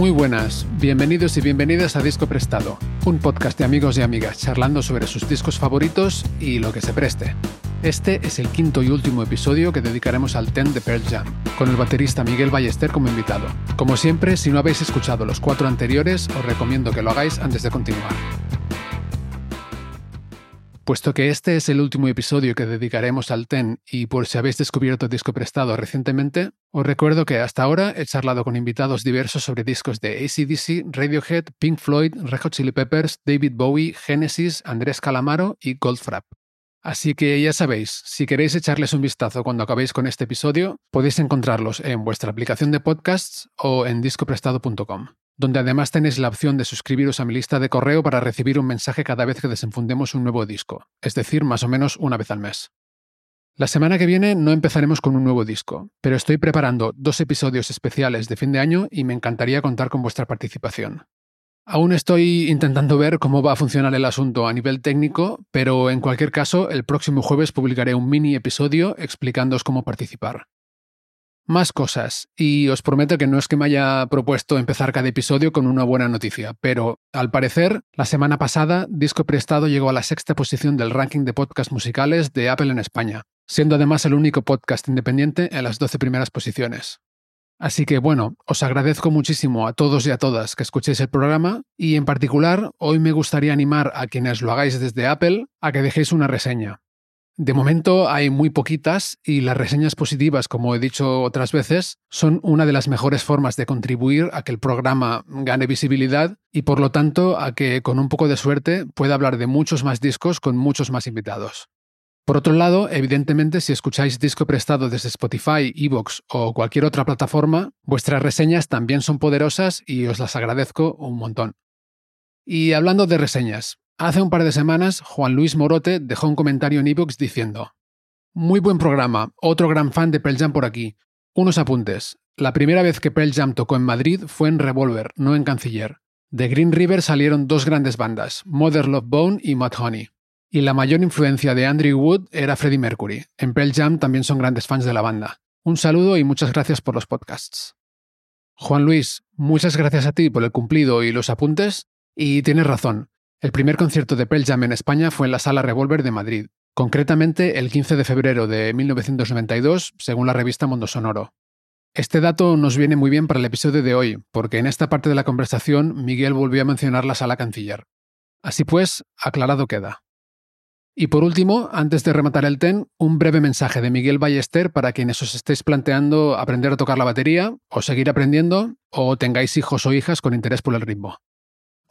Muy buenas, bienvenidos y bienvenidas a Disco Prestado, un podcast de amigos y amigas charlando sobre sus discos favoritos y lo que se preste. Este es el quinto y último episodio que dedicaremos al Ten de Pearl Jam, con el baterista Miguel Ballester como invitado. Como siempre, si no habéis escuchado los cuatro anteriores, os recomiendo que lo hagáis antes de continuar. Puesto que este es el último episodio que dedicaremos al TEN y por si habéis descubierto disco prestado recientemente, os recuerdo que hasta ahora he charlado con invitados diversos sobre discos de ACDC, Radiohead, Pink Floyd, Red Hot Chili Peppers, David Bowie, Genesis, Andrés Calamaro y Goldfrapp. Así que ya sabéis, si queréis echarles un vistazo cuando acabéis con este episodio, podéis encontrarlos en vuestra aplicación de podcasts o en discoprestado.com donde además tenéis la opción de suscribiros a mi lista de correo para recibir un mensaje cada vez que desenfundemos un nuevo disco, es decir, más o menos una vez al mes. La semana que viene no empezaremos con un nuevo disco, pero estoy preparando dos episodios especiales de fin de año y me encantaría contar con vuestra participación. Aún estoy intentando ver cómo va a funcionar el asunto a nivel técnico, pero en cualquier caso, el próximo jueves publicaré un mini episodio explicándoos cómo participar más cosas. Y os prometo que no es que me haya propuesto empezar cada episodio con una buena noticia, pero al parecer, la semana pasada, Disco Prestado llegó a la sexta posición del ranking de podcasts musicales de Apple en España, siendo además el único podcast independiente en las 12 primeras posiciones. Así que bueno, os agradezco muchísimo a todos y a todas que escuchéis el programa y en particular hoy me gustaría animar a quienes lo hagáis desde Apple a que dejéis una reseña. De momento hay muy poquitas y las reseñas positivas, como he dicho otras veces, son una de las mejores formas de contribuir a que el programa gane visibilidad y por lo tanto a que con un poco de suerte pueda hablar de muchos más discos con muchos más invitados. Por otro lado, evidentemente, si escucháis disco prestado desde Spotify, Evox o cualquier otra plataforma, vuestras reseñas también son poderosas y os las agradezco un montón. Y hablando de reseñas, Hace un par de semanas, Juan Luis Morote dejó un comentario en iVoox diciendo: Muy buen programa, otro gran fan de Pearl Jam por aquí. Unos apuntes. La primera vez que Pearl Jam tocó en Madrid fue en Revolver, no en Canciller. De Green River salieron dos grandes bandas, Mother Love Bone y Honey. Y la mayor influencia de Andrew Wood era Freddie Mercury. En Pearl Jam también son grandes fans de la banda. Un saludo y muchas gracias por los podcasts. Juan Luis, muchas gracias a ti por el cumplido y los apuntes. Y tienes razón, el primer concierto de Pearl Jam en España fue en la Sala Revolver de Madrid, concretamente el 15 de febrero de 1992, según la revista Mundo Sonoro. Este dato nos viene muy bien para el episodio de hoy, porque en esta parte de la conversación Miguel volvió a mencionar la sala canciller. Así pues, aclarado queda. Y por último, antes de rematar el TEN, un breve mensaje de Miguel Ballester para quienes os estéis planteando aprender a tocar la batería, o seguir aprendiendo, o tengáis hijos o hijas con interés por el ritmo.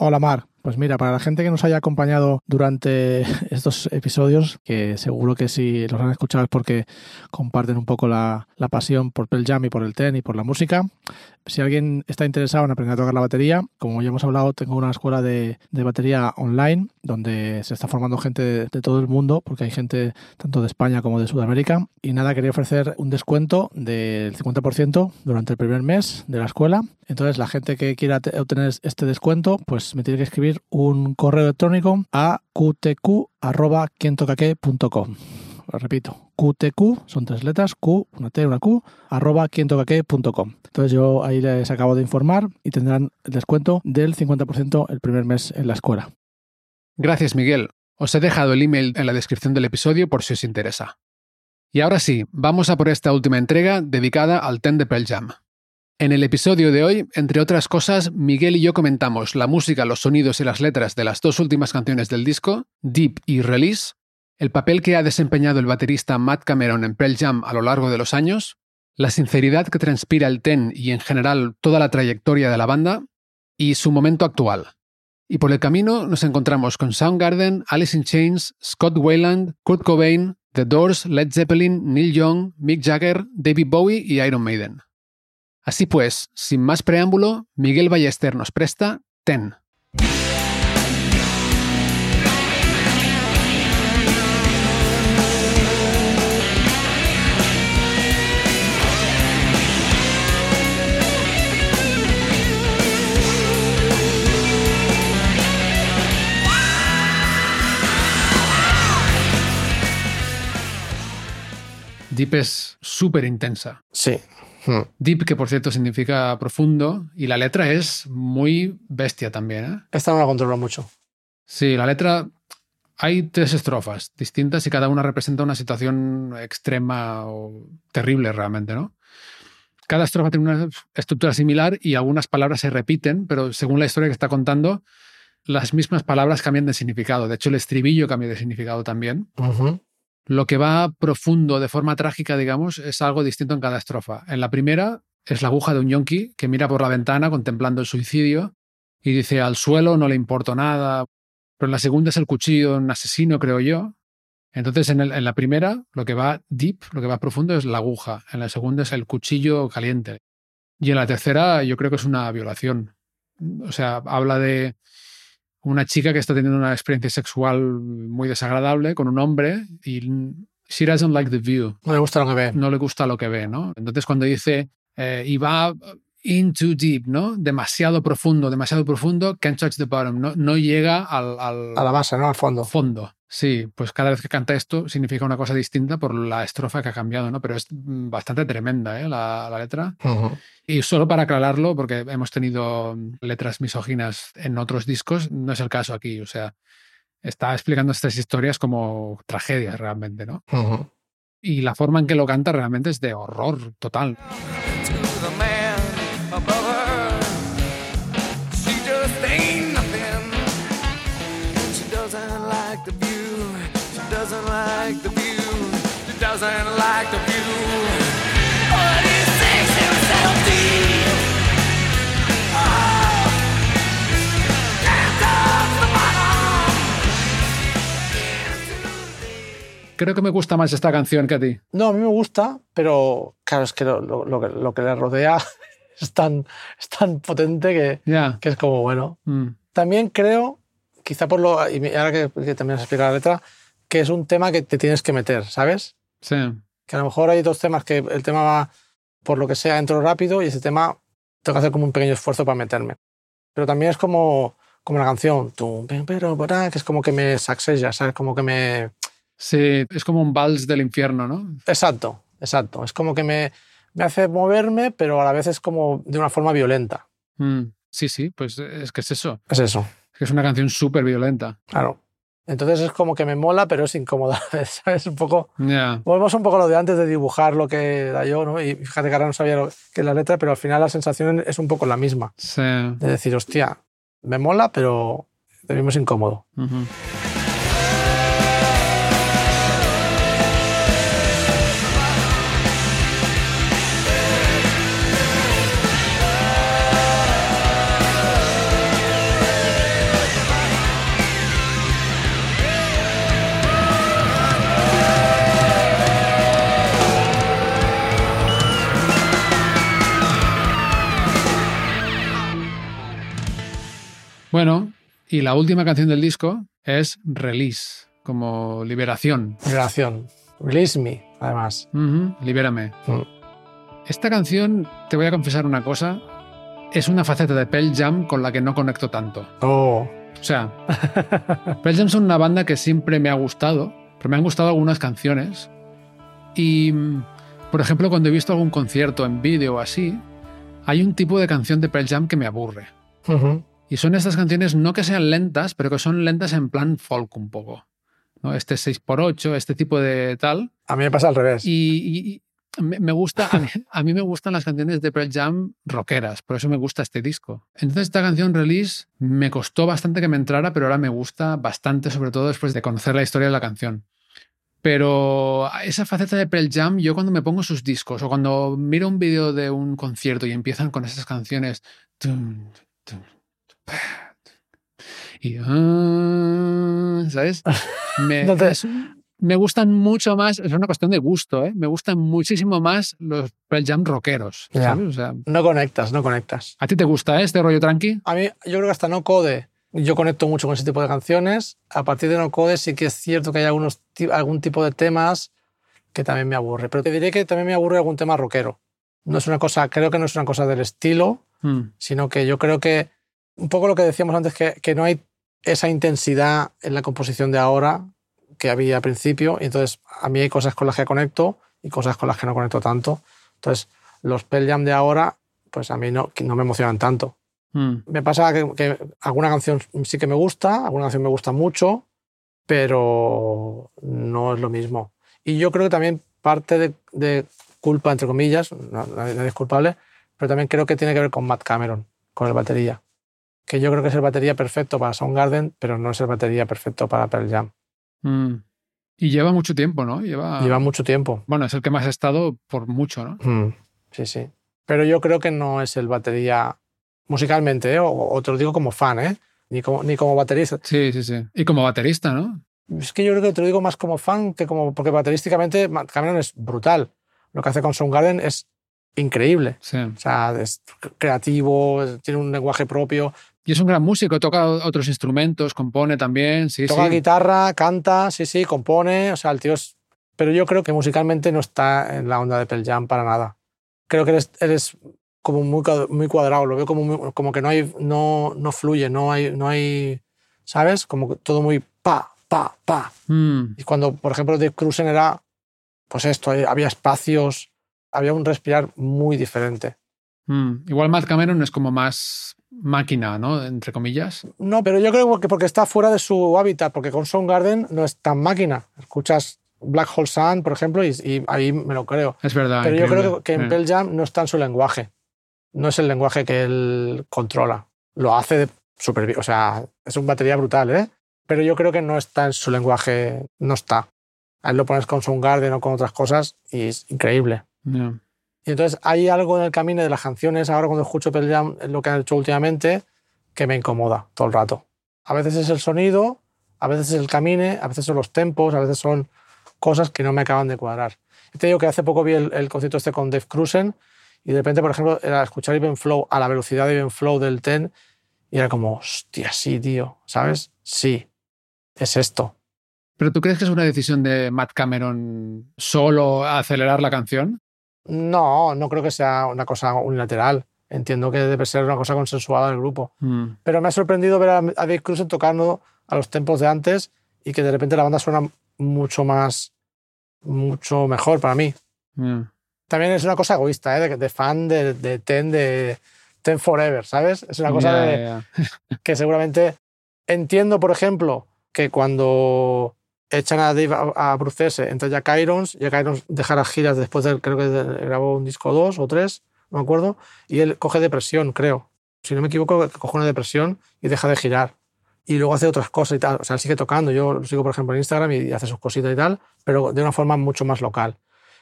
Hola Mar, pues mira, para la gente que nos haya acompañado durante estos episodios, que seguro que si los han escuchado es porque comparten un poco la, pasión por el jam y por el ten y por la música. Si alguien está interesado en aprender a tocar la batería, como ya hemos hablado, tengo una escuela de, batería online donde se está formando gente de, todo el mundo, porque hay gente tanto de España como de Sudamérica. Y nada, quería ofrecer un descuento del 50% durante el primer mes de la escuela. Entonces, la gente que quiera obtener este descuento, pues me tiene que escribir un correo electrónico a qtq.quientocaque.com. Repito, qtq, son tres letras, q, una t, una q, arroba quientocaque.com. Entonces yo ahí les acabo de informar y tendrán el descuento del 50% el primer mes en la escuela. Gracias, Miguel. Os he dejado el email en la descripción del episodio por si os interesa. Y ahora sí, vamos a por esta última entrega dedicada al Ten de Pearl Jam. En el episodio de hoy, entre otras cosas, Miguel y yo comentamos la música, los sonidos y las letras de las dos últimas canciones del disco, Deep y Release, el papel que ha desempeñado el baterista Matt Cameron en Pearl Jam a lo largo de los años, la sinceridad que transpira el Ten y en general toda la trayectoria de la banda, y su momento actual. Y por el camino nos encontramos con Soundgarden, Alice in Chains, Scott Weiland, Kurt Cobain, The Doors, Led Zeppelin, Neil Young, Mick Jagger, David Bowie y Iron Maiden. Así pues, sin más preámbulo, Miguel Ballester nos presta Ten. Deep es súper intensa. Sí. Hmm. Deep, que por cierto significa profundo, y la letra es muy bestia también. ¿eh? Esta no la controlo mucho. Sí, la letra. Hay tres estrofas distintas y cada una representa una situación extrema o terrible realmente, ¿no? Cada estrofa tiene una estructura similar y algunas palabras se repiten, pero según la historia que está contando, las mismas palabras cambian de significado. De hecho, el estribillo cambia de significado también. Ujú. Lo que va profundo de forma trágica, digamos, es algo distinto en cada estrofa. En la primera es la aguja de un yonki que mira por la ventana contemplando el suicidio y dice al suelo no le importo nada. Pero en la segunda es el cuchillo de un asesino, creo yo. Entonces en, en la primera lo que va deep, lo que va profundo es la aguja. En la segunda es el cuchillo caliente. Y en la tercera yo creo que es una violación. O sea, habla de una chica que está teniendo una experiencia sexual muy desagradable con un hombre y she doesn't like the view, No le gusta lo que ve. no le gusta lo que ve, ¿no? Entonces cuando dice eh, y va in too deep, ¿no? Demasiado profundo, demasiado profundo, can't touch the bottom, no, no llega al, al A la base, ¿no? Al fondo. fondo. Sí, pues cada vez que canta esto significa una cosa distinta por la estrofa que ha cambiado, ¿no? Pero es mm, bastante tremenda, ¿eh? La, la letra. Y solo para aclararlo, porque hemos tenido letras misóginas en otros discos, no es el caso aquí. O sea, está explicando estas historias como tragedias realmente, ¿no? Y la forma en que lo canta realmente es de horror total. Creo que me gusta más esta canción que a ti. No, a mí me gusta, pero claro, es que lo, lo- lo que lo que le rodea es tan, es tan potente que, Ya. que es como, bueno. Mm. También creo, quizá por lo. Y ahora que, que también has explicado la letra, que es un tema que te tienes que meter, ¿sabes? Sí. Que a lo mejor hay dos temas que el tema va, por lo que sea, entro rápido y ese tema tengo que hacer como un pequeño esfuerzo para meterme. Pero también es como, como la canción, que es como que me sacsella, ¿sabes? Como que me. Sí, es como un vals del infierno, ¿no? Exacto, exacto. Es como que me, me hace moverme, pero a la vez es como de una forma violenta. Mm. Sí, sí, pues es que es eso. Es eso, Es que es una canción súper violenta. claro. Entonces es como que me mola, pero es incómoda, ¿sabes? Un poco. Ya. Volvemos un poco a lo de antes de dibujar lo que da yo, ¿no? Y fíjate que ahora no sabía lo que es la letra, pero al final la sensación es un poco la misma. Sí. De decir, hostia, me mola, pero de mismo es incómodo. Ujú. Bueno, y la última canción del disco es Release, como liberación. Liberación. Release me, además. Ujú, Libérame. Mm. Esta canción, te voy a confesar una cosa, es una faceta de Pearl Jam con la que no conecto tanto. Oh. O sea, Pearl Jam son una banda que siempre me ha gustado, pero me han gustado algunas canciones. Y, por ejemplo, cuando he visto algún concierto en vídeo o así, hay un tipo de canción de Pearl Jam que me aburre. Ujú. Y son estas canciones no que sean lentas, pero que son lentas en plan folk un poco. ¿no? Este 6x8, este tipo de tal. A mí me pasa al revés. Y, me, gusta, a mí, a mí me gustan las canciones de Pearl Jam rockeras, por eso me gusta este disco. Entonces esta canción Release me costó bastante que me entrara, pero ahora me gusta bastante, sobre todo después de conocer la historia de la canción. Pero esa faceta de Pearl Jam, yo cuando me pongo sus discos o cuando miro un vídeo de un concierto y empiezan con esas canciones, tum, y... ah, ¿Sabes? Me, No te- es- me gustan mucho más, es una cuestión de gusto, ¿eh? Me gustan muchísimo más los Pearl Jam rockeros. ¿sabes? O sea, No conectas, no conectas. ¿a ti te gusta eh, este rollo tranqui? A mí, yo creo que hasta no code, yo conecto mucho con ese tipo de canciones. A partir de no code sí que es cierto que hay algunos, algún tipo de temas que también me aburre. Pero te diré que también me aburre algún tema rockero. No es una cosa, creo que no es una cosa del estilo, Mm, sino que yo creo que un poco lo que decíamos antes, que, que no hay esa intensidad en la composición de ahora que había al principio. Y entonces, a mí hay cosas con las que conecto y cosas con las que no conecto tanto. Entonces, los Pearl Jam de ahora, pues a mí no, no me emocionan tanto. mm. Me pasa que, que alguna canción sí que me gusta, alguna canción me gusta mucho, pero no es lo mismo. Y yo creo que también parte de, de culpa, entre comillas, nadie nadie es culpable, pero también creo que tiene que ver con Matt Cameron, con el batería. Que yo creo que es el batería perfecto para Soundgarden, pero no es el batería perfecto para Pearl Jam. Mm. Y lleva mucho tiempo, ¿no? Lleva, Lleva mucho tiempo. Bueno, es el que más ha estado por mucho, ¿no? Mm, Sí, sí. Pero yo creo que no es el batería musicalmente, ¿eh? o, o te lo digo como fan, ¿eh? ni, como, ni como baterista. Sí, sí, sí. Y como baterista, ¿no? Es que yo creo que te lo digo más como fan que como. Porque baterísticamente Cameron es brutal. Lo que hace con Soundgarden es increíble. Sí. O sea, es creativo, tiene un lenguaje propio. Y es un gran músico, toca otros instrumentos, compone también, sí, Toca sí. guitarra, canta, sí, sí, compone. O sea, el tío es. Pero yo creo que musicalmente no está en la onda de Pearl Jam para nada. Creo que eres, eres como muy, muy cuadrado. Lo veo como, muy- como que no, hay, no, no fluye, no hay, no hay. ¿Sabes? Como todo muy pa, pa, pa. Mm, Y cuando, por ejemplo, Dave Cruisen era, pues esto, eh, había espacios, había un respirar muy diferente. mm. Igual Matt Cameron es como más máquina, ¿no? Entre comillas. No, pero yo creo que porque está fuera de su hábitat, porque con Soundgarden no es tan máquina. Escuchas Black Hole Sun, por ejemplo, y, y ahí me lo creo. Es verdad. pero yo creo que, en. Pearl Jam no está en su lenguaje. No es el lenguaje que él controla. Lo hace de súper bien. O sea, es un batería brutal, ¿eh? Pero yo creo que no está en su lenguaje. No está. A él lo pones con Soundgarden o con otras cosas y es increíble. Ya. Y entonces hay algo en el camino de las canciones, ahora cuando escucho Pearl lo que han hecho últimamente, que me incomoda todo el rato. A veces es el sonido, a veces es el camine, a veces son los tempos, a veces son cosas que no me acaban de cuadrar. Te digo que hace poco vi el, concierto este con Dave Cruisen y de repente, por ejemplo, era escuchar Even Flow a la velocidad de Even Flow del Ten y era como, hostia, sí, tío, ¿sabes? Sí, es esto. ¿Pero tú crees que es una decisión de Matt Cameron solo acelerar la canción? No, no creo que sea una cosa unilateral. Entiendo que debe ser una cosa consensuada del grupo. Mm, Pero me ha sorprendido ver a, a Dave Cruisen tocando a los tempos de antes y que de repente la banda suena mucho más, mucho mejor para mí. ya. También es una cosa egoísta, ¿eh? de, de fan de, de Ten, de Ten Forever, ¿sabes? Es una cosa de, que seguramente entiendo, por ejemplo, que cuando echan a Dave a, a Brucese, entra Jack Irons, Jack Irons deja las giras después de, creo que grabó un disco dos o tres, no me acuerdo, y él coge depresión, creo. Si no me equivoco, coge una depresión y deja de girar. Y luego hace otras cosas y tal. O sea, él sigue tocando. Yo lo sigo, por ejemplo, en Instagram y hace sus cositas y tal, pero de una forma mucho más local.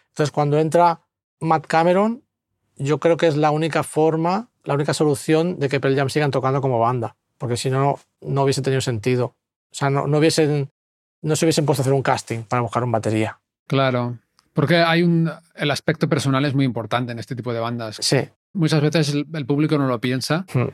Entonces, cuando entra Matt Cameron, yo creo que es la única forma, la única solución de que Pearl Jam sigan tocando como banda. Porque si no, no hubiese tenido sentido. O sea, no, no, hubiesen, no se hubiesen puesto a hacer un casting para buscar un batería. Claro. Porque hay un. El aspecto personal es muy importante en este tipo de bandas. Sí. Muchas veces el, el público no lo piensa. Hmm.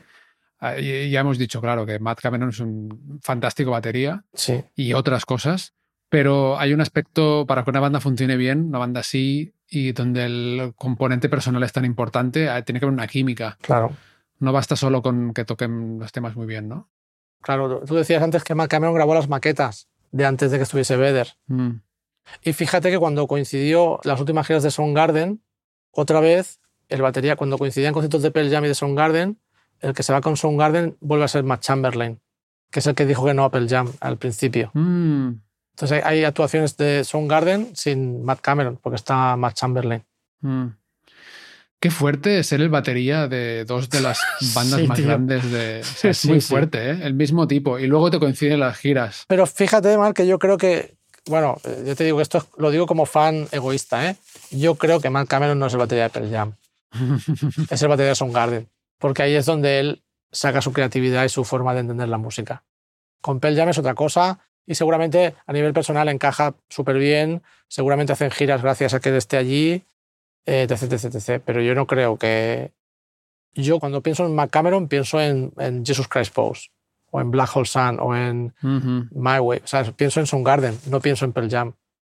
Ah, ya hemos dicho, claro, que Matt Cameron es un fantástico batería Sí. y otras cosas. Pero hay un aspecto para que una banda funcione bien, una banda así, y donde el componente personal es tan importante, ah, tiene que haber una química. Claro. No basta solo con que toquen los temas muy bien, ¿no? Claro. Tú decías antes que Matt Cameron grabó las maquetas de antes de que estuviese Vedder. Mm. Y fíjate que cuando coincidió las últimas giras de Soundgarden, otra vez el batería, cuando coincidían conciertos de Pearl Jam y de Soundgarden, el que se va con Soundgarden vuelve a ser Matt Chamberlain, que es el que dijo que no a Pearl Jam al principio. Mm. Entonces hay, hay actuaciones de Soundgarden sin Matt Cameron, porque está Matt Chamberlain. Mm. Qué fuerte ser el batería de dos de las bandas Sí, más tío. grandes de. o sea, es muy sí. fuerte, ¿eh? El mismo tipo. Y luego te coinciden las giras. Pero fíjate, Mark, que yo creo que, bueno, eh, yo te digo que esto es- lo digo como fan egoísta, ¿eh? Yo creo que Matt Cameron no es el batería de Pearl Jam, es el batería de Soundgarden, porque ahí es donde él saca su creatividad y su forma de entender la música. Con Pearl Jam es otra cosa y seguramente a nivel personal encaja súper bien. Seguramente hacen giras gracias a que él esté allí, etc, etc, etc. Pero yo no creo que... Yo cuando pienso en McCameron pienso en, en Jesus Christ Pose o en Black Hole Sun o en Ujú. My Way. O sea, pienso en Soundgarden, no pienso en Pearl Jam.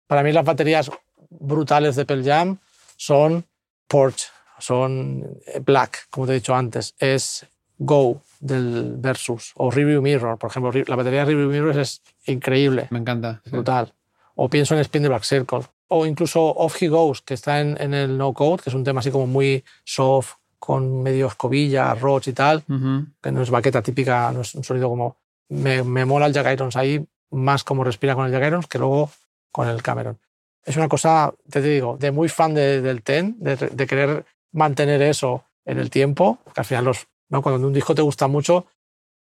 Para mí las baterías brutales de Pearl Jam son Porch, son eh, Black, como te he dicho antes, es Go del Versus o Review Mirror, por ejemplo. La batería de Review Mirror es increíble, Me encanta. sí. brutal. O pienso en Spin the Black Circle. O incluso Off He Goes, que está en, en el No Code, que es un tema así como muy soft, con medio escobilla, roach y tal Ujú. que no es baqueta típica, no es un sonido como... Me, me mola el Jack Irons ahí, más como respira con el Jack Irons que luego con el Cameron. Es una cosa, te digo, de muy fan de- del Ten, de, de querer mantener eso en el tiempo, que al final los, ¿no? cuando un disco te gusta mucho,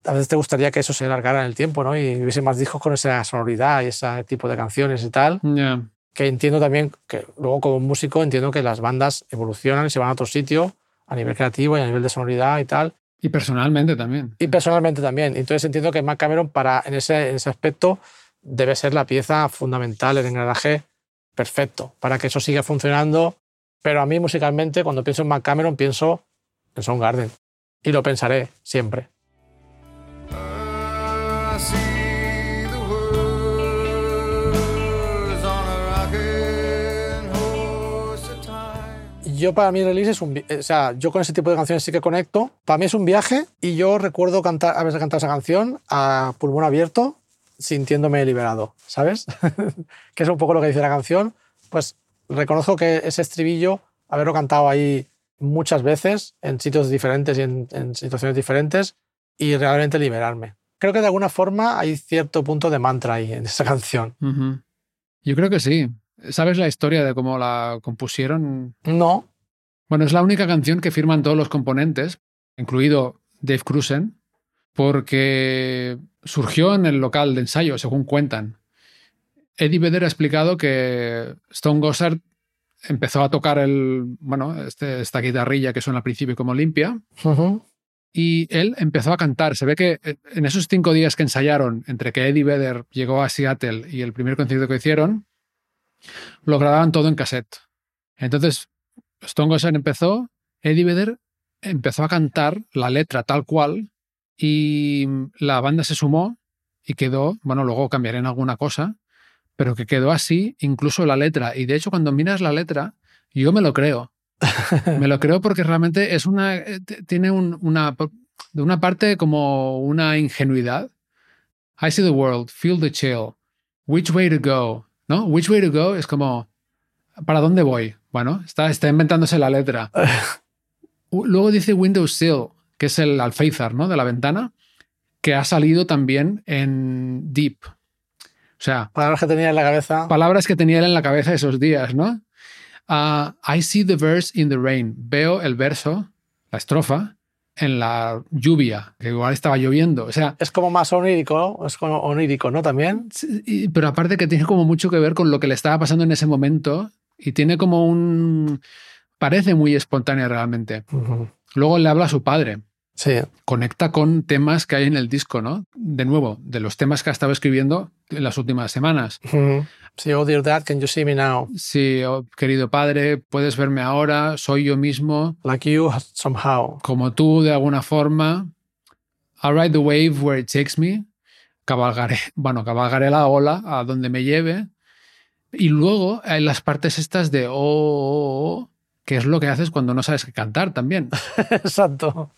a veces te gustaría que eso se alargara en el tiempo ¿no? y hubiese más discos con esa sonoridad y ese tipo de canciones y tal. Que entiendo también que luego como músico entiendo que las bandas evolucionan y se van a otro sitio a nivel creativo y a nivel de sonoridad y tal Y personalmente también. y personalmente también. Entonces entiendo que Mac Cameron para, en, ese, en ese aspecto debe ser la pieza fundamental, el engranaje perfecto para que eso siga funcionando. Pero a mí musicalmente, cuando pienso en Mac Cameron, pienso en Soundgarden. Y lo pensaré siempre. See Yo para mí release es un... vi- O sea, yo con ese tipo de canciones sí que conecto. Para mí es un viaje y yo recuerdo cantar, cantar esa canción a pulmón abierto sintiéndome liberado, ¿sabes? que es un poco lo que dice la canción. Pues reconozco que ese estribillo, haberlo cantado ahí muchas veces, en sitios diferentes y en, en situaciones diferentes, y realmente liberarme. Creo que de alguna forma hay cierto punto de mantra ahí en esa canción. Ujú. Yo creo que sí. ¿Sabes la historia de cómo la compusieron? No, Bueno, es la única canción que firman todos los componentes, incluido Dave Cruzen, porque surgió en el local de ensayo, según cuentan. Eddie Vedder ha explicado que Stone Gossard empezó a tocar el, bueno, este- esta guitarrilla que suena al principio como limpia, y él empezó a cantar. Se ve que eh, en esos cinco días que ensayaron, entre que Eddie Vedder llegó a Seattle y el primer concierto que hicieron, lo grababan todo en cassette. Entonces, Stone Gossard empezó, Eddie Vedder empezó a cantar la letra tal cual y la banda se sumó y quedó, bueno, luego cambiarían alguna cosa, pero que quedó así, incluso la letra. Y de hecho, cuando miras la letra, yo me lo creo. Me lo creo porque realmente es una. eh, Tiene un- una. De una parte como una ingenuidad. I see the world, feel the chill. Which way to go? ¿No? Which way to go es como. ¿Para dónde voy? Bueno, está, está inventándose la letra. Luego dice windowsill, que es el alféizar, ¿no? De la ventana, que ha salido también en Deep. O sea, palabras que tenía en la cabeza. palabras que tenía él en la cabeza esos días, ¿no? Ah, I see the verse in the rain. Veo el verso, la estrofa, en la lluvia, que igual estaba lloviendo. O sea, Es como más onírico. Es como onírico, ¿no? También. pero aparte que tiene como mucho que ver con lo que le estaba pasando en ese momento y tiene como un... Parece muy espontáneo realmente. Ujú. Luego le habla a su padre. Sí. Conecta con temas que hay en el disco, ¿no? De nuevo, de los temas que ha estado escribiendo en las últimas semanas. Ujú. Sí, oh dear dad, can you see me now? Sí, oh, querido padre, puedes verme ahora, soy yo mismo, Like you somehow. como tú de alguna forma. I'll ride the wave where it takes me. Cabalgaré, bueno, cabalgaré la ola a donde me lleve. Y luego hay las partes estas de oh, oh, oh, que es lo que haces cuando no sabes qué cantar también. Exacto.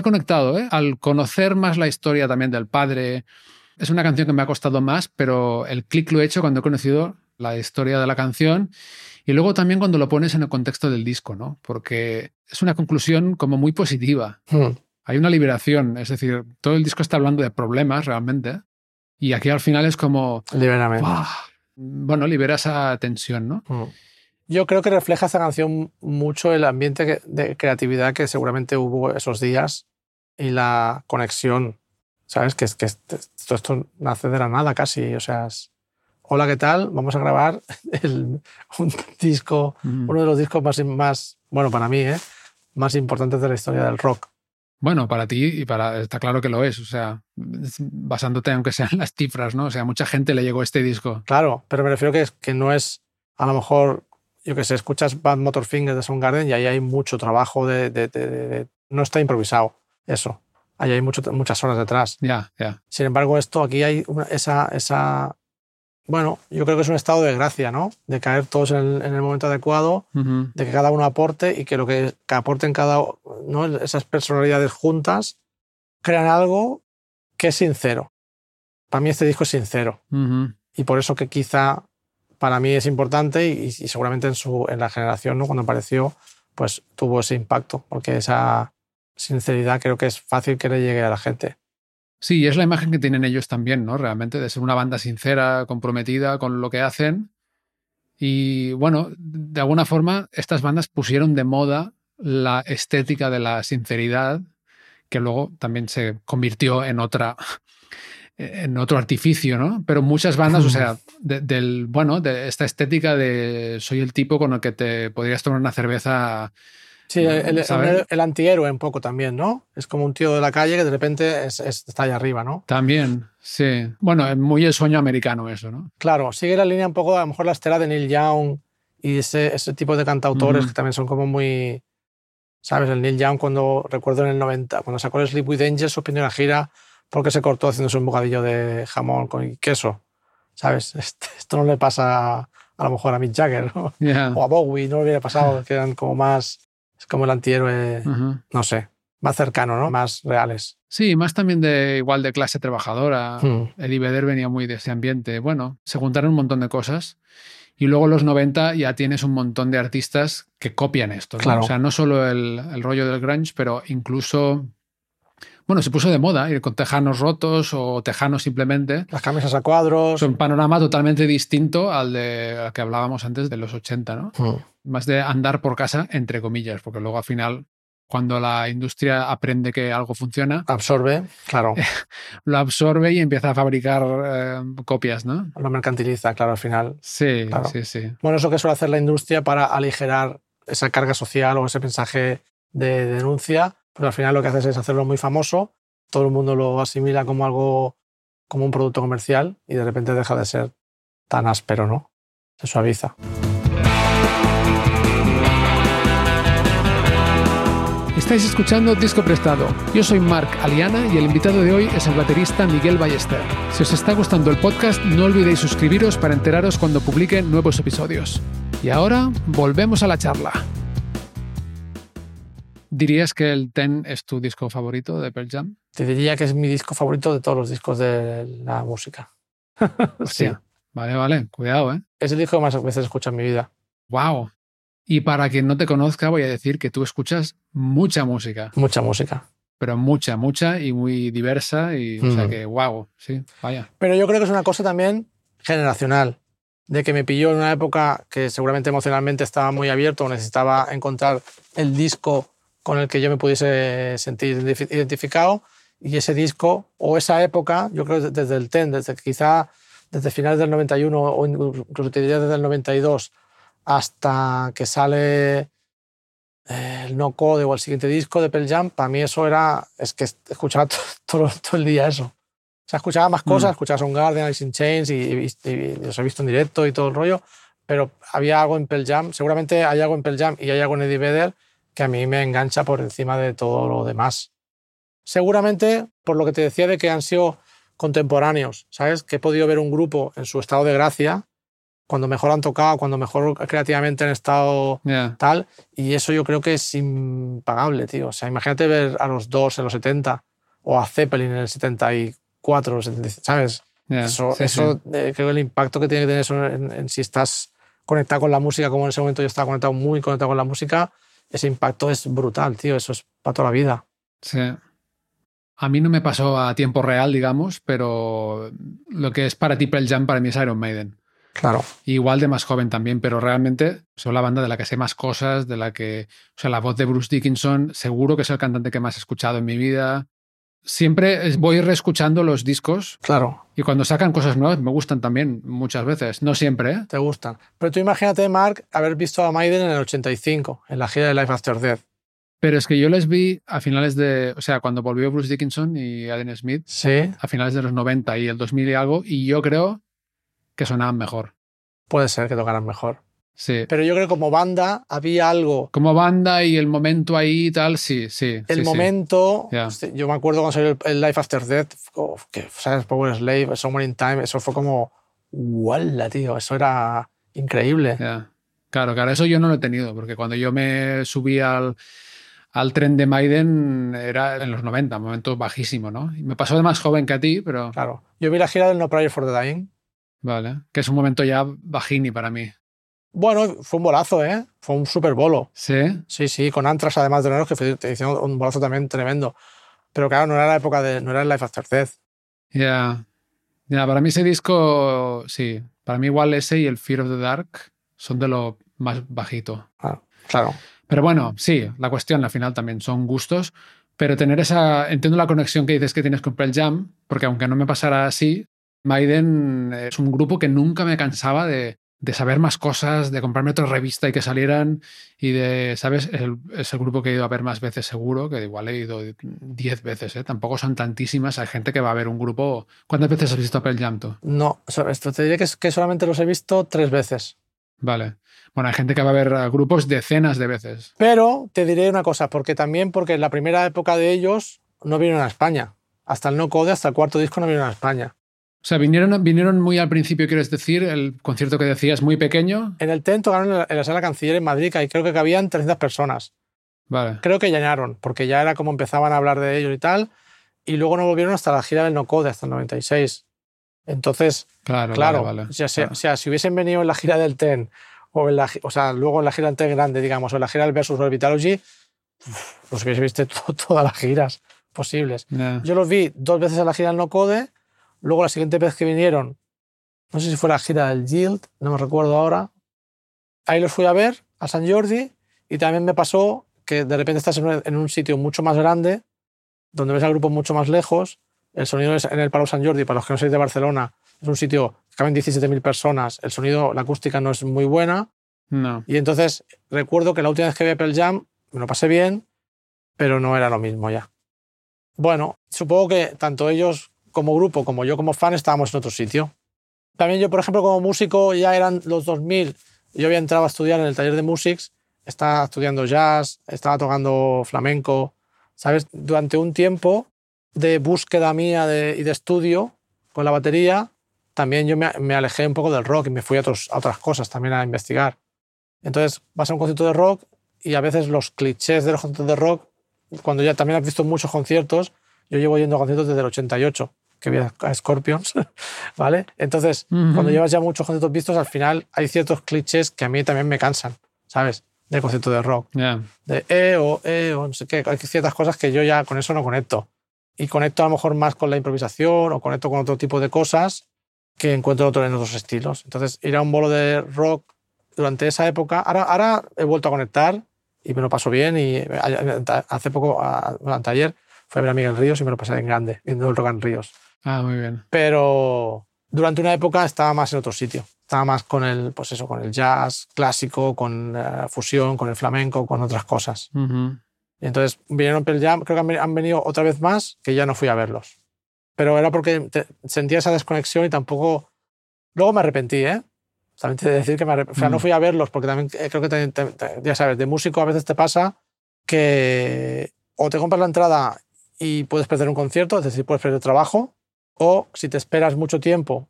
He conectado, ¿eh? Al conocer más la historia también del padre, es una canción que me ha costado más, pero el clic lo he hecho cuando he conocido la historia de la canción y luego también cuando lo pones en el contexto del disco, ¿no? Porque es una conclusión como muy positiva. Hmm. Hay una liberación, es decir, todo el disco está hablando de problemas realmente y aquí al final es como, Libérame. bueno, libera esa tensión, ¿no? Mm. Yo creo que refleja esta canción mucho el ambiente de creatividad que seguramente hubo esos días y la conexión, ¿sabes? Que, es- que es- todo esto nace de la nada casi, o sea, es, hola, ¿qué tal? Vamos a grabar el- un disco, Mm. uno de los discos más, más, bueno, para mí, ¿eh? más importantes de la historia del rock. Bueno, para ti y para está claro que lo es, o sea, basándote aunque sean las cifras, ¿no? O sea, mucha gente le llegó este disco. Claro, pero me refiero que, que no es, a lo mejor, yo que sé, escuchas Bad Motorfinger de Soundgarden y ahí hay mucho trabajo de- de- de- de- no está improvisado, eso. Ahí hay mucho, muchas horas detrás. Ya, ya. Sin embargo, esto aquí hay una- esa, esa, bueno, yo creo que es un estado de gracia, ¿no? De caer todos en el, en el momento adecuado, de que cada uno aporte y que lo que, que aporten cada, ¿no? Esas personalidades juntas crean algo que es sincero. Para mí este disco es sincero y por eso que quizá para mí es importante y, y seguramente en, su, en la generación, ¿no? cuando apareció, pues tuvo ese impacto, porque esa sinceridad creo que es fácil que le llegue a la gente. Sí, es la imagen que tienen ellos también, ¿no? Realmente, de ser una banda sincera, comprometida con lo que hacen. Y bueno, de alguna forma, estas bandas pusieron de moda la estética de la sinceridad, que luego también se convirtió en otra en otro artificio, ¿no? Pero muchas bandas, o sea, de- del bueno, de esta estética de soy el tipo con el que te podrías tomar una cerveza Sí, el, el- el antihéroe un poco también, ¿no? Es como un tío de la calle que de repente es- es- está ahí arriba, ¿no? también, sí. Bueno, es muy el sueño americano eso, ¿no? Claro, sigue la línea un poco, a lo mejor la estela de Neil Young y ese, ese tipo de cantautores que también son como muy... ¿Sabes? El Neil Young cuando, recuerdo en el 90, cuando sacó el Sleep With Angels, su primera gira, porque se cortó haciéndose un bocadillo de jamón con queso. ¿Sabes? Este- Esto no le pasa a lo mejor a Mick Jagger ¿no? Ya. o a Bowie, no le hubiera pasado, que eran como más... Es como el antihéroe, no sé, más cercano, ¿no? Más reales. Sí, más también de igual de clase trabajadora. Hmm. Eddie Vedder venía muy de ese ambiente. Bueno, se juntaron un montón de cosas. Y luego los 90 ya tienes un montón de artistas que copian esto. ¿no? Claro. O sea, no solo el, el rollo del grunge, pero incluso... Bueno, se puso de moda ir con tejanos rotos o tejanos simplemente. Las camisas a cuadros. Es un panorama totalmente distinto al de al que hablábamos antes de los 80, ¿no? Hmm. Más de andar por casa, entre comillas, porque luego al final, cuando la industria aprende que algo funciona, Absorbe, claro. lo absorbe y empieza a fabricar eh, copias, ¿no? Lo mercantiliza, claro, al final. Sí, Claro. sí, sí. Bueno, eso que suele hacer la industria para aligerar esa carga social o ese mensaje de denuncia, pero al final lo que haces es hacerlo muy famoso, todo el mundo lo asimila como algo, como un producto comercial y de repente deja de ser tan áspero, ¿no? Se suaviza. Estáis escuchando Disco Prestado. Yo soy Marc Aliana y el invitado de hoy es el baterista Miguel Ballester. Si os está gustando el podcast, no olvidéis suscribiros para enteraros cuando publique nuevos episodios. Y ahora, volvemos a la charla. ¿Dirías que el Ten es tu disco favorito de Pearl Jam? Te diría que es mi disco favorito de todos los discos de la música. sí. Vale, vale, cuidado, ¿eh? Es el disco que más veces escucho en mi vida. Wow. Y para quien no te conozca, voy a decir que tú escuchas mucha música, Mucha música. pero mucha, mucha y muy diversa. Y, O sea Mm. que, wow, sí, vaya. Pero yo creo que es una cosa también generacional, de que me pilló en una época que seguramente emocionalmente estaba muy abierto necesitaba encontrar el disco con el que yo me pudiese sentir identifi- identificado y ese disco o esa época, yo creo desde el TEN, desde quizá desde finales del 91 o incluso desde el 92 hasta que sale eh, el No Code o el siguiente disco de Pearl Jam, para mí eso era, es que escuchaba todo, todo, todo el día eso. O sea, escuchaba más cosas, Mm. escuchaba Soundgarden, Alice in Chains y, y- y los he visto en directo y todo el rollo, pero había algo en Pearl Jam, seguramente hay algo en Pearl Jam y hay algo en Eddie Vedder que a mí me engancha por encima de todo lo demás. Seguramente por lo que te decía de que han sido contemporáneos, ¿sabes? Que he podido ver un grupo en su estado de gracia cuando mejor han tocado, cuando mejor creativamente han estado Ya. tal, y eso yo creo que es impagable, tío. O sea, imagínate ver a los dos en los 70 o a Zeppelin en el 74, o 75, ¿sabes? ya. Eso, Sí, eso sí. eh, creo que el impacto que tiene que tener eso en, en si estás conectado con la música, como en ese momento yo estaba conectado, muy conectado con la música, ese impacto es brutal, tío. Eso es para toda la vida. Sí. A mí no me pasó a tiempo real, digamos, pero lo que es para ti Pearl Jam para mí es Iron Maiden. Claro. Igual de más joven también, pero realmente soy la banda de la que sé más cosas, de la que, o sea, la voz de Bruce Dickinson, seguro que es el cantante que más he escuchado en mi vida. Siempre voy reescuchando los discos Claro, y cuando sacan cosas nuevas me gustan también muchas veces, no siempre, ¿eh? te gustan. Pero tú imagínate, Mark, haber visto a Maiden en el 85, en la gira de Life After Death. Pero es que yo les vi a finales de, o sea, cuando volvió Bruce Dickinson y Adam Smith, Sí, a finales de los 90 y el 2000 y algo, y yo creo que sonaban mejor. puede ser que tocaran mejor. Sí. Pero yo creo que como banda había algo. Como banda y el momento ahí y tal, sí, sí. El sí, sí. momento, Ya. hostia, yo me acuerdo cuando salió el, Life After Death, oh, que, ¿sabes? Power Slave, Somewhere in Time, eso fue como, ¡wala, tío! Eso era increíble. Ya. Claro, claro, eso yo no lo he tenido, porque cuando yo me subí al, al tren de Maiden era en los 90, momento bajísimo, ¿no? Y me pasó de más joven que a ti, pero Claro. Yo vi la gira del No Prayer for the Dying. Vale, que es un momento ya bajini para mí. Bueno, fue un bolazo, ¿eh? Fue un super bolo. Sí, Sí, sí, con Antras además de Neros, que fue- te hicieron un bolazo también tremendo. Pero claro, no era la época de. No era el Life After Death. ya. Ya, para mí ese disco, sí. Para mí igual ese y el Fear of the Dark son de lo más bajito. Ah, claro. Pero bueno, sí, la cuestión al final también son gustos, pero tener esa, entiendo la conexión que dices que tienes con Pearl Jam, porque aunque no me pasara así, Maiden es un grupo que nunca me cansaba de, de saber más cosas, de comprarme otra revista y que salieran, y de, ¿sabes? Es el, es el grupo que he ido a ver más veces seguro, que igual he ido 10 veces, ¿eh? Tampoco son tantísimas, hay gente que va a ver un grupo... ¿Cuántas veces has visto a Pearl Jam tú? No, esto te diré que, es- que solamente los he visto tres veces. Vale. Bueno, hay gente que va a ver a grupos decenas de veces. Pero te diré una cosa, porque también porque en la primera época de ellos no vinieron a España. Hasta el No Code, hasta el cuarto disco no vinieron a España. O sea, vinieron, vinieron muy al principio, quieres decir, el concierto que decías muy pequeño. En el TEN tocaron en la, sala canciller en Madrid, ahí creo que cabían 300 personas. Vale. Creo que llenaron, porque ya era como empezaban a hablar de ellos y tal. Y luego no volvieron hasta la gira del No Code, hasta el 96. Entonces, Claro, claro, vale, vale. o sea, Claro. o sea, si hubiesen venido en la gira del TEN, o, en la, o sea, luego en la gira del TEN grande, digamos, o en la gira del Versus Orbitalogy, uf, los hubiese visto to- todas las giras posibles. Yo los vi dos veces en la gira del No Code, luego la siguiente vez que vinieron, no sé si fue la gira del Yield, no me recuerdo ahora, ahí los fui a ver, a San Jordi, y también me pasó que de repente estás en un, sitio mucho más grande, donde ves al grupo mucho más lejos, el sonido es en el Palau San Jordi, para los que no sois de Barcelona, es un sitio que caben 17.000 personas, el sonido, la acústica no es muy buena, No. y entonces recuerdo que la última vez que vi a Pearl Jam me lo pasé bien, pero no era lo mismo ya. Bueno, supongo que tanto ellos como grupo como yo como fan estábamos en otro sitio. También yo, por ejemplo, como músico, ya eran los 2000, yo había entrado a estudiar en el taller de Musics, estaba estudiando jazz, estaba tocando flamenco, ¿sabes? Durante un tiempo de búsqueda mía de- y de estudio con la batería, también yo me, me alejé un poco del rock y me fui a, otros- a otras cosas también a investigar. Entonces vas a un concierto de rock y a veces los clichés de los conciertos de rock, cuando ya también has visto muchos conciertos, yo llevo yendo a conciertos desde el 88, que vi a Scorpions, ¿vale? Entonces, Ujú. cuando llevas ya muchos conciertos vistos, al final hay ciertos clichés que a mí también me cansan, ¿sabes? Del concierto de rock. Ya. De eh o eh o no sé qué. Hay ciertas cosas que yo ya con eso no conecto. Y conecto a lo mejor más con la improvisación o conecto con otro tipo de cosas que encuentro otro- en otros estilos. Entonces, ir a un bolo de rock durante esa época, ahora, ahora he vuelto a conectar y me lo paso bien. Y a- hace poco, bueno, anteayer, fui a ver a Miguel Ríos y me lo pasé en grande, viendo el rock en Ríos. Ah, muy bien. Pero durante una época estaba más en otro sitio. Estaba más con el, pues eso, con el jazz clásico, con la fusión, con el flamenco, con otras cosas. Ujú. Y entonces vinieron Pearl Jam, creo que han veni- han venido otra vez más, que ya no fui a verlos. Pero era porque te- sentía esa desconexión y tampoco... Luego me arrepentí, ¿eh? También te de decir que me arrep- o sea, no Mm. fui a verlos porque también eh, creo que, te- te- ya sabes, de músico a veces te pasa que o te compras la entrada y puedes perder un concierto, es decir, puedes perder trabajo, o si te esperas mucho tiempo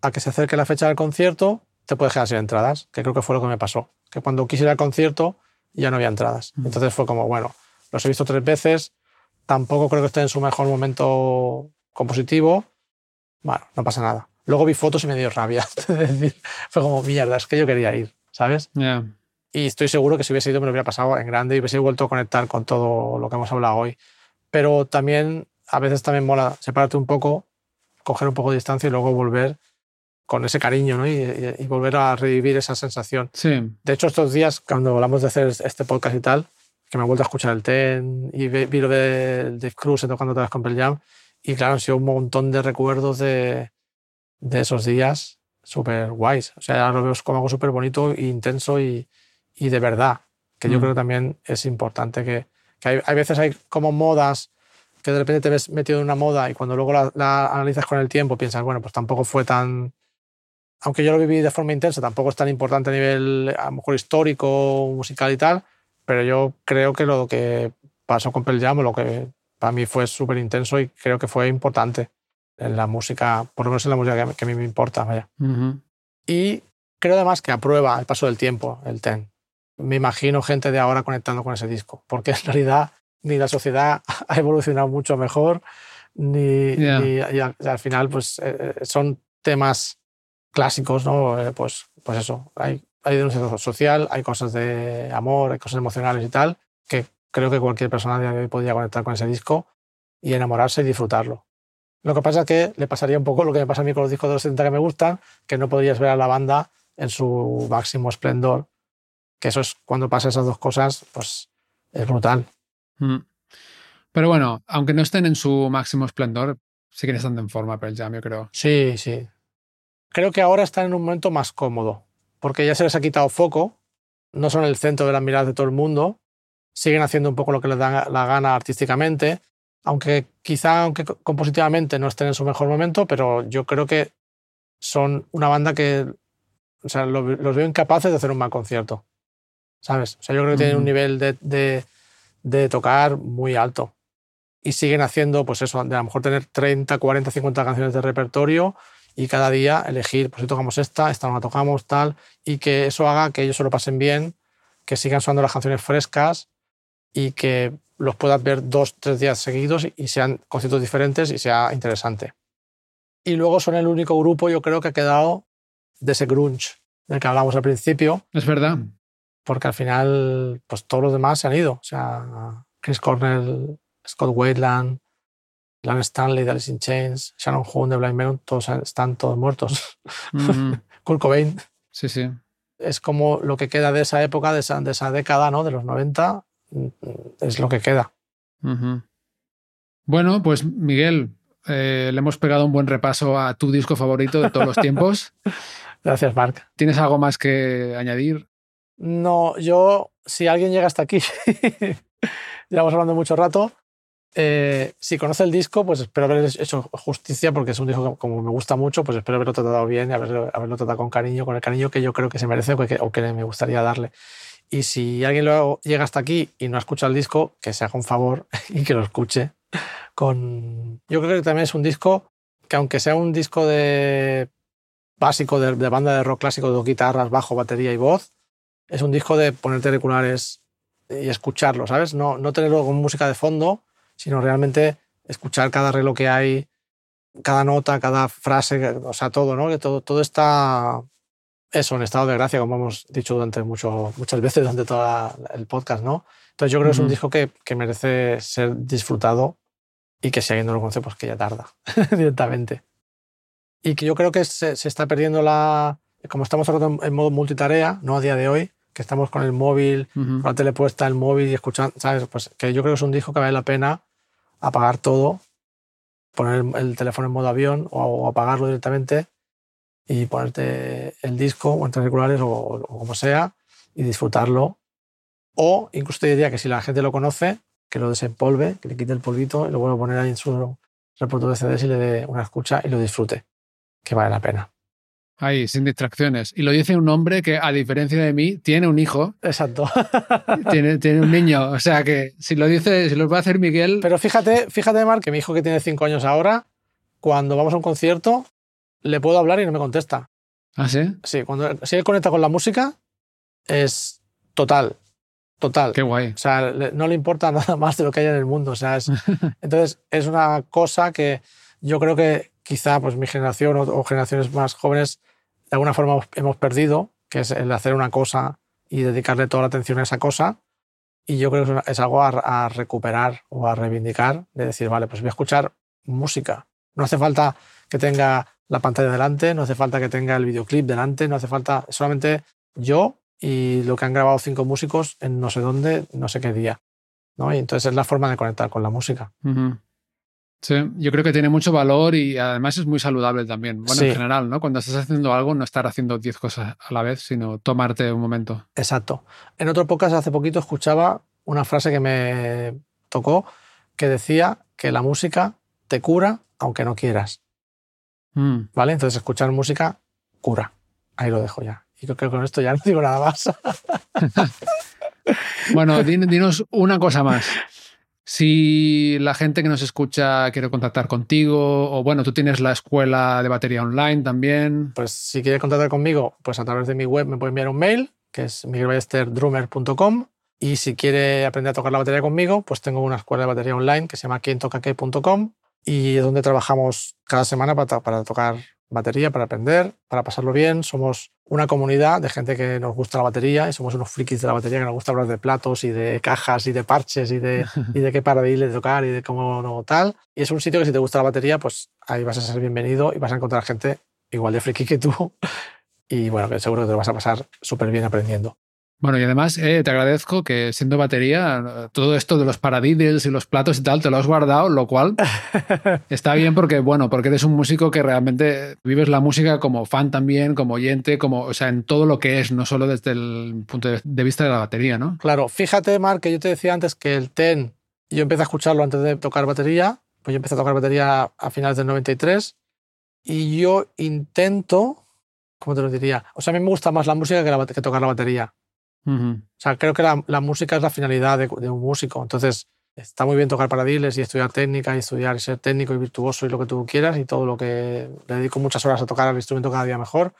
a que se acerque la fecha del concierto, te puedes quedar sin entradas, que creo que fue lo que me pasó. Que cuando quise ir al concierto ya no había entradas. Mm. Entonces fue como, bueno, los he visto tres veces, tampoco creo que esté en su mejor momento compositivo. Bueno, no pasa nada. Luego vi fotos y me dio rabia. Es decir, fue como, mierda, es que yo quería ir, ¿sabes? Y estoy seguro que si hubiese ido me lo hubiera pasado en grande y hubiese vuelto a conectar con todo lo que hemos hablado hoy. Pero también, a veces también mola separarte un poco, coger un poco de distancia y luego volver con ese cariño ¿no? y, y- y volver a revivir esa sensación. Sí. De hecho, estos días, cuando hablamos de hacer este podcast y tal, que me he vuelto a escuchar el TEN y vi, lo de Dave Cruz tocando otra vez con Pearl Jam, y claro, han sido un montón de recuerdos de, de esos días súper guays. O sea, ahora lo veo como algo súper bonito e intenso y, y de verdad, que yo Mm. creo que también es importante que, que hay, hay veces hay como modas que de repente te ves metido en una moda y cuando luego la, la analizas con el tiempo piensas, bueno, pues tampoco fue tan... Aunque yo lo viví de forma intensa, tampoco es tan importante a nivel a lo mejor histórico, musical y tal, pero yo creo que lo que pasó con Pearl Jam, lo que para mí fue súper intenso y creo que fue importante en la música, por lo menos en la música que, que a mí me importa, vaya. Y creo además que aprueba el paso del tiempo, el TEN. Me imagino gente de ahora conectando con ese disco, porque en realidad ni la sociedad ha evolucionado mucho mejor, ni, y al, al final pues eh, eh, son temas clásicos, ¿no? Eh, pues, pues eso, hay, hay denuncia social, hay cosas de amor, hay cosas emocionales y tal, que creo que cualquier persona de hoy podría conectar con ese disco y enamorarse y disfrutarlo. Lo que pasa es que le pasaría un poco lo que me pasa a mí con los discos de los 70 que me gustan, que no podrías ver a la banda en su máximo esplendor. Que eso es cuando pasa esas dos cosas, pues es brutal. Mm. Pero bueno, aunque no estén en su máximo esplendor, siguen estando en forma Pearl Jam, yo creo. Sí, sí. Creo que ahora están en un momento más cómodo, porque ya se les ha quitado foco, no son el centro de las miradas de todo el mundo, siguen haciendo un poco lo que les da la gana artísticamente, aunque quizá aunque co- compositivamente no estén en su mejor momento, pero yo creo que son una banda que, o sea, lo- los veo incapaces de hacer un mal concierto, ¿sabes? O sea, yo creo que tienen un nivel de, de- de tocar muy alto y siguen haciendo, pues eso, de a lo mejor tener 30, 40, 50 canciones de repertorio y cada día elegir, pues si tocamos esta, esta no la tocamos, tal, y que eso haga que ellos se lo pasen bien, que sigan sonando las canciones frescas y que los puedas ver dos, tres días seguidos y sean conciertos diferentes y sea interesante. Y luego son el único grupo, yo creo, que ha quedado de ese grunge del que hablamos al principio, Es verdad. Porque al final, pues todos los demás se han ido. O sea, Chris Cornell, Scott Wayland, Lance Stanley de Alice in Chains, Shannon Hoon de Blind Melon, todos están todos muertos. Ujú. Kurt Cobain Sí, sí. es como lo que queda de esa época, de esa, de esa década, ¿no? De los 90, mm, es lo que queda. Ujú. Bueno, pues Miguel, eh, le hemos pegado un buen repaso a tu disco favorito de todos los tiempos. Gracias, Mark. ¿Tienes algo más que añadir? No, yo, si alguien llega hasta aquí, llevamos hablando mucho rato, eh, si conoce el disco, pues espero haber hecho justicia, porque es un disco que como me gusta mucho, pues espero haberlo tratado bien y haberlo, haberlo tratado con cariño, con el cariño que yo creo que se merece o que, o que me gustaría darle. Y si alguien luego llega hasta aquí y no ha escuchado el disco, que se haga un favor y que lo escuche. Con... Yo creo que también es un disco que aunque sea un disco de básico de, de banda de rock clásico, de guitarras, bajo, batería y voz, es un disco de ponerte auriculares y escucharlo, ¿sabes? No, no tenerlo con música de fondo, sino realmente escuchar cada arreglo que hay, cada nota, cada frase, o sea, todo, ¿no? Que todo, todo está eso, en estado de gracia, como hemos dicho durante mucho, muchas veces durante todo el podcast, ¿no? Entonces yo creo que es un disco que, que merece ser disfrutado y que si alguien no lo conoce, pues que ya tarda directamente. Y que yo creo que se, se está perdiendo la... Como estamos en, modo multitarea, ¿no? A día de hoy, que estamos con el móvil, con la tele puesta, el móvil y escuchando, ¿sabes? Pues que yo creo que es un disco que vale la pena apagar todo, poner el, el teléfono en modo avión o, o apagarlo directamente y ponerte el disco o entre auriculares o, o como sea y disfrutarlo. O incluso te diría que si la gente lo conoce, que lo desempolve, que le quite el polvito y lo vuelva a poner ahí en su reproductor de CDs y le dé una escucha y lo disfrute, que vale la pena. Ahí, sin distracciones. Y lo dice un hombre que, a diferencia de mí, tiene un hijo, Exacto. tiene, tiene un niño. O sea que si lo dice, si lo va a hacer Miguel, Pero fíjate, fíjate, Marc, que mi hijo que tiene cinco años ahora, cuando vamos a un concierto, le puedo hablar y no me contesta. ¿Ah, sí? Sí, cuando si él conecta con la música es total, total. Qué guay. O sea, no le importa nada más de lo que hay en el mundo. O sea, es, entonces es una cosa que yo creo que quizá pues mi generación o, o generaciones más jóvenes de alguna forma hemos- perdido, que es el hacer una cosa y dedicarle toda la atención a esa cosa. Y yo creo que es algo a, recuperar o a reivindicar, de decir, vale, pues voy a escuchar música. No hace falta que tenga la pantalla delante, no hace falta que tenga el videoclip delante, no hace falta solamente yo y lo que han grabado cinco músicos en no sé dónde, no sé qué día. ¿no? Y entonces es la forma de conectar con la música. Sí, yo creo que tiene mucho valor y además es muy saludable también. Bueno, Sí. en general, ¿no? Cuando estás haciendo algo, no estar haciendo 10 cosas a la vez, sino tomarte un momento. Exacto. En otro podcast hace poquito escuchaba una frase que me tocó que decía que la música te cura aunque no quieras. Mm. ¿Vale? Entonces escuchar música cura. Ahí lo dejo ya. Y creo que con esto ya no digo nada más. Bueno, din- dinos una cosa más. Si la gente que nos escucha quiere contactar contigo, o bueno, tú tienes la escuela de batería online también. Pues si quiere contactar conmigo, pues a través de mi web me puede enviar un mail, que es miguelballesterdrummer.com. Y si quiere aprender a tocar la batería conmigo, pues tengo una escuela de batería online que se llama quientocaque.com y es donde trabajamos cada semana para, para tocar batería, para aprender, para pasarlo bien. Somos una comunidad de gente que nos gusta la batería y somos unos frikis de la batería que nos gusta hablar de platos y de cajas y de parches y de, y de qué paradigma de tocar y de cómo no tal. Y es un sitio que si te gusta la batería, pues ahí vas a ser bienvenido y vas a encontrar gente igual de friki que tú. Y bueno, que seguro que te lo vas a pasar súper bien aprendiendo. Bueno, y además eh, te agradezco que siendo batería, todo esto de los paradiddles y los platos y tal, te lo has guardado, lo cual está bien porque, bueno, porque eres un músico que realmente vives la música como fan también, como oyente, como, o sea, en todo lo que es, no solo desde el punto de- vista de la batería, ¿no? Claro, fíjate, Mark, que yo te decía antes que el TEN, yo empecé a escucharlo antes de tocar batería, pues yo empecé a tocar batería a finales del 93 y yo intento, ¿cómo te lo diría? O sea, a mí me gusta más la música que, la que tocar la batería. Ujú. O sea, creo que la, la música es la finalidad de, de un músico. Entonces, está muy bien tocar paradiles y estudiar técnica y estudiar y ser técnico y virtuoso y lo que tú quieras y todo lo que le dedico muchas horas a tocar el instrumento cada día mejor,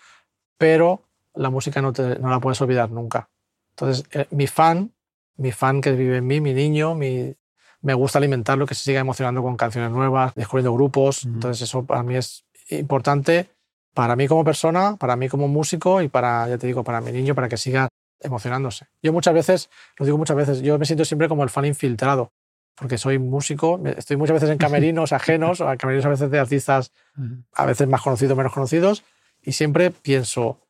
pero la música no, te- no la puedes olvidar nunca. Entonces, eh, mi fan, mi fan que vive en mí, mi niño, mi, me gusta alimentarlo, que se siga emocionando con canciones nuevas, descubriendo grupos. Ujú. Entonces, eso para mí es importante, para mí como persona, para mí como músico y para, ya te digo, para mi niño, para que siga emocionándose. Yo muchas veces, lo digo muchas veces, yo me siento siempre como el fan infiltrado, porque soy músico, estoy muchas veces en camerinos ajenos, o en camerinos a veces de artistas a veces más conocidos, menos conocidos, y siempre pienso,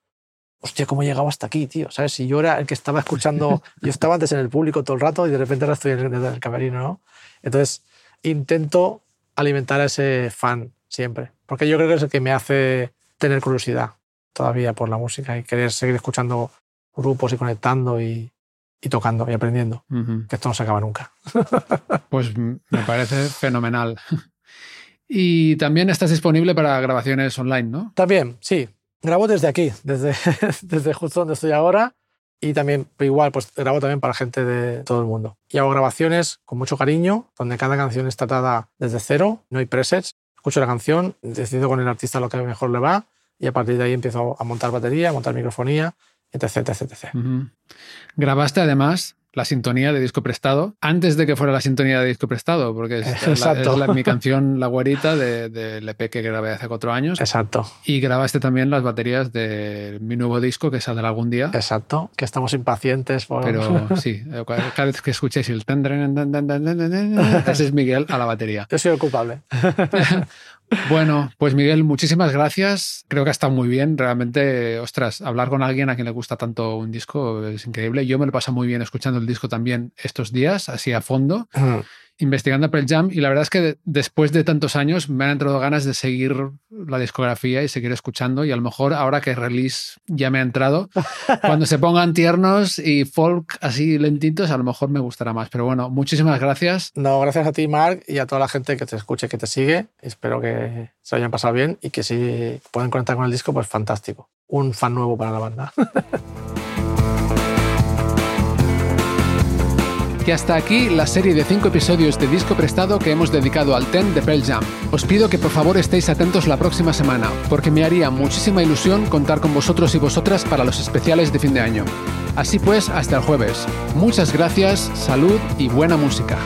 hostia, ¿cómo he llegado hasta aquí, tío? ¿Sabes? Si yo era el que estaba escuchando, yo estaba antes en el público todo el rato y de repente ahora estoy en el, en el camerino, ¿no? Entonces, intento alimentar a ese fan siempre, porque yo creo que es el que me hace tener curiosidad todavía por la música y querer seguir escuchando grupos y conectando y, y tocando y aprendiendo, que esto no se acaba nunca. Pues me parece fenomenal. Y también estás disponible para grabaciones online, ¿no? También, sí. Grabo desde aquí, desde, desde justo donde estoy ahora. Y también, igual, pues grabo también para gente de todo el mundo. Y hago grabaciones con mucho cariño, donde cada canción es tratada desde cero, no hay presets. Escucho la canción, decido con el artista lo que mejor le va y a partir de ahí empiezo a montar batería, a montar microfonía, etc, etc, etc. Ujú. Grabaste además la sintonía de disco prestado antes de que fuera la sintonía de disco prestado, porque es, la- es la- mi canción La Güerita de- del EP que grabé hace cuatro años. Exacto, Y grabaste también las baterías de mi nuevo disco que saldrá algún día. exacto. Que estamos impacientes por... Pero sí, eh, cada vez que escuchéis el ese es Miguel a la batería. Yo soy el culpable. Bueno, pues Miguel, muchísimas gracias. Creo que ha estado muy bien. Realmente, ostras, hablar con alguien a quien le gusta tanto un disco es increíble. Yo me lo paso muy bien escuchando el disco también estos días, así a fondo, investigando Pearl Jam. Y la verdad es que de- después de tantos años me han entrado ganas de seguir la discografía y seguir escuchando. Y a lo mejor ahora que release ya me ha entrado, cuando se pongan tiernos y folk así lentitos, a lo mejor me gustará más. Pero bueno, muchísimas gracias. No, gracias a ti, Mark, y a toda la gente que te escuche, que te sigue. Espero que se hayan pasado bien y que si pueden conectar con el disco, pues fantástico. Un fan nuevo para la banda. que hasta aquí la serie de 5 episodios de disco prestado que hemos dedicado al Ten de Pearl Jam. Os pido que por favor estéis atentos la próxima semana, porque me haría muchísima ilusión contar con vosotros y vosotras para los especiales de fin de año. Así pues, hasta el jueves. Muchas gracias, salud y buena música.